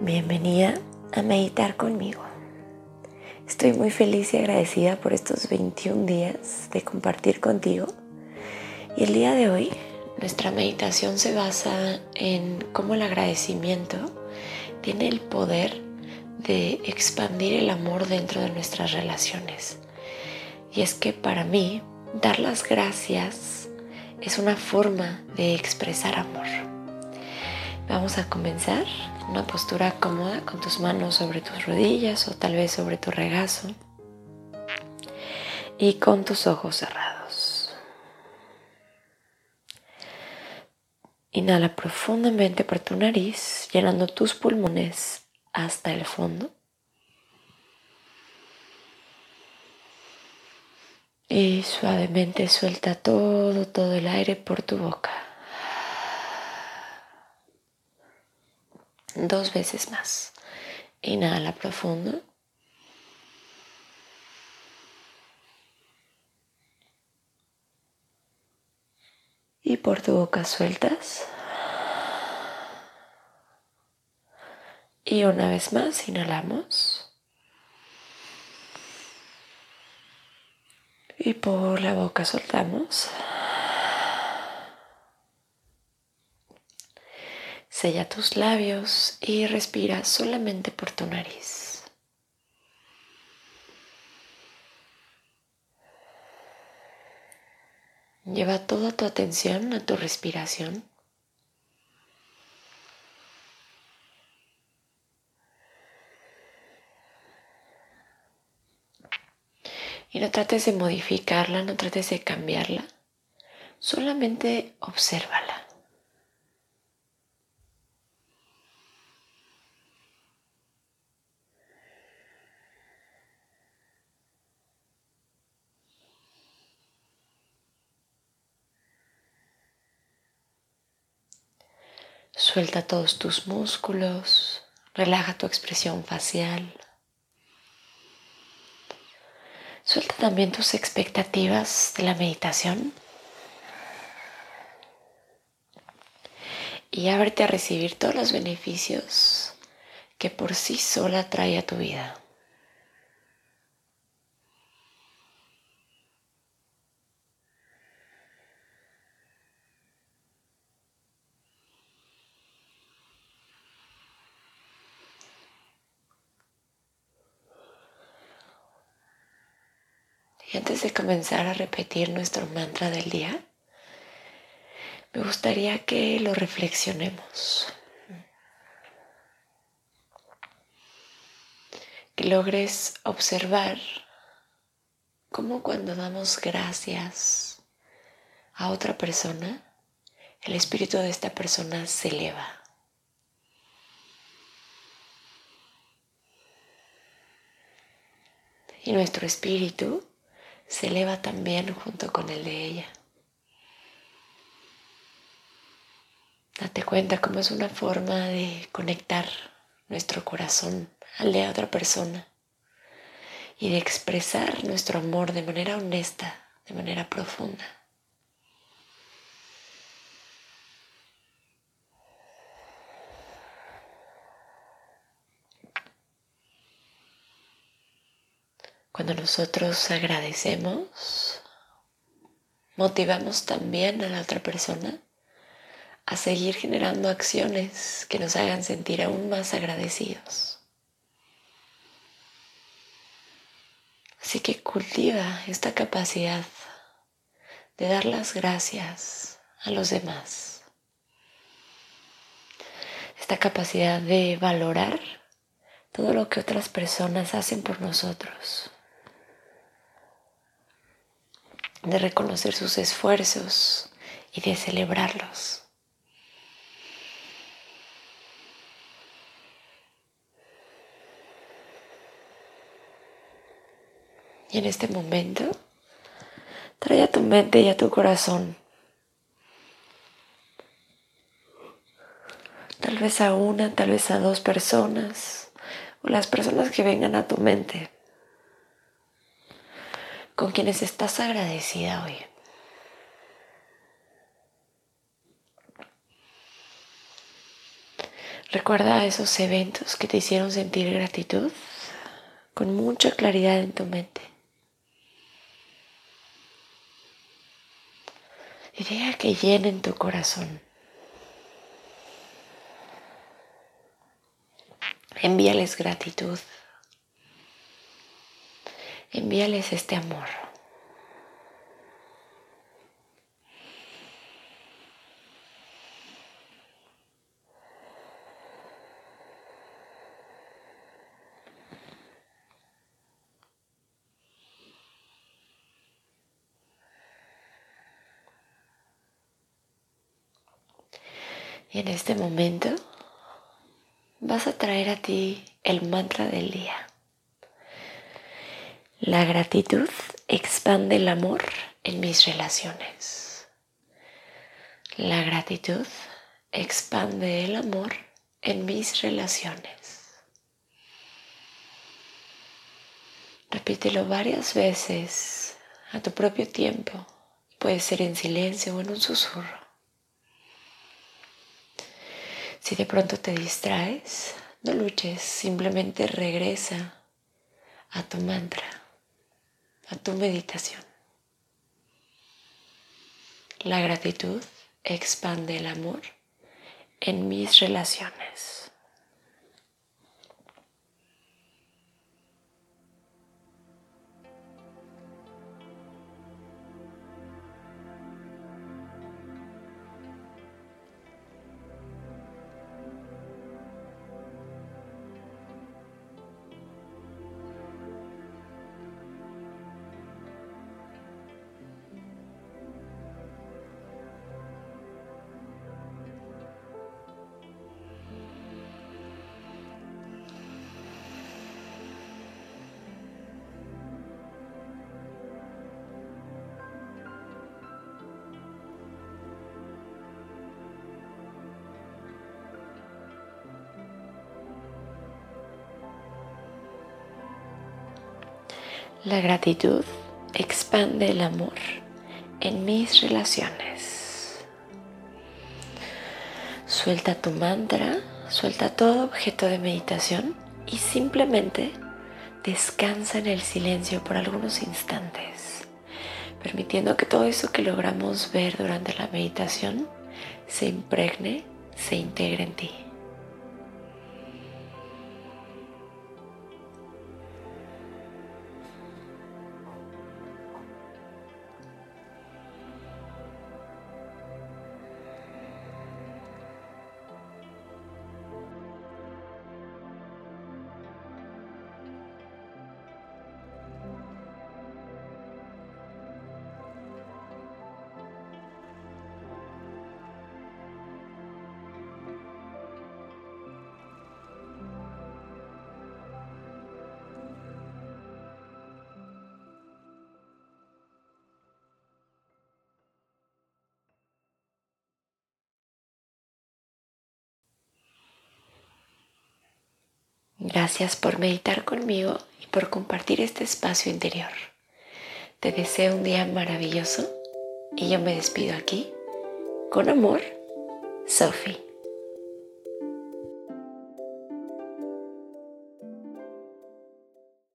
Bienvenida a meditar conmigo. Estoy muy feliz y agradecida por estos 21 días de compartir contigo. Y el día de hoy nuestra meditación se basa en cómo el agradecimiento tiene el poder de expandir el amor dentro de nuestras relaciones. Y es que para mí dar las gracias es una forma de expresar amor. Vamos a comenzar una postura cómoda con tus manos sobre tus rodillas o tal vez sobre tu regazo y con tus ojos cerrados. Inhala profundamente por tu nariz, llenando tus pulmones hasta el fondo. Y suavemente suelta todo, todo el aire por tu boca. Dos veces más. Inhala profundo. Y por tu boca sueltas. Y una vez más inhalamos. Y por la boca soltamos. Sella tus labios y respira solamente por tu nariz. Lleva toda tu atención a tu respiración. Y no trates de modificarla, no trates de cambiarla, solamente obsérvala. Suelta todos tus músculos, relaja tu expresión facial. Suelta también tus expectativas de la meditación. Y ábrete a recibir todos los beneficios que por sí sola trae a tu vida. Antes de comenzar a repetir nuestro mantra del día, me gustaría que lo reflexionemos. Que logres observar cómo cuando damos gracias a otra persona, el espíritu de esta persona se eleva. Y nuestro espíritu se eleva también junto con el de ella. Date cuenta cómo es una forma de conectar nuestro corazón al de otra persona y de expresar nuestro amor de manera honesta, de manera profunda. Cuando nosotros agradecemos, motivamos también a la otra persona a seguir generando acciones que nos hagan sentir aún más agradecidos. Así que cultiva esta capacidad de dar las gracias a los demás. Esta capacidad de valorar todo lo que otras personas hacen por nosotros. De reconocer sus esfuerzos y de celebrarlos. Y en este momento, trae a tu mente y a tu corazón tal vez a una, tal vez a dos personas, o las personas que vengan a tu mente con quienes estás agradecida hoy. Recuerda esos eventos que te hicieron sentir gratitud con mucha claridad en tu mente. Y deja que llenen tu corazón. Envíales gratitud. Envíales este amor. Y en este momento vas a traer a ti el mantra del día. La gratitud expande el amor en mis relaciones. La gratitud expande el amor en mis relaciones. Repítelo varias veces a tu propio tiempo. Puede ser en silencio o en un susurro. Si de pronto te distraes, no luches, simplemente regresa a tu mantra, tu meditación. La gratitud expande el amor en mis relaciones. La gratitud expande el amor en mis relaciones. Suelta tu mantra, suelta todo objeto de meditación y simplemente descansa en el silencio por algunos instantes, permitiendo que todo eso que logramos ver durante la meditación se impregne, se integre en ti. Gracias por meditar conmigo y por compartir este espacio interior. Te deseo un día maravilloso y yo me despido aquí. Con amor, Sophie.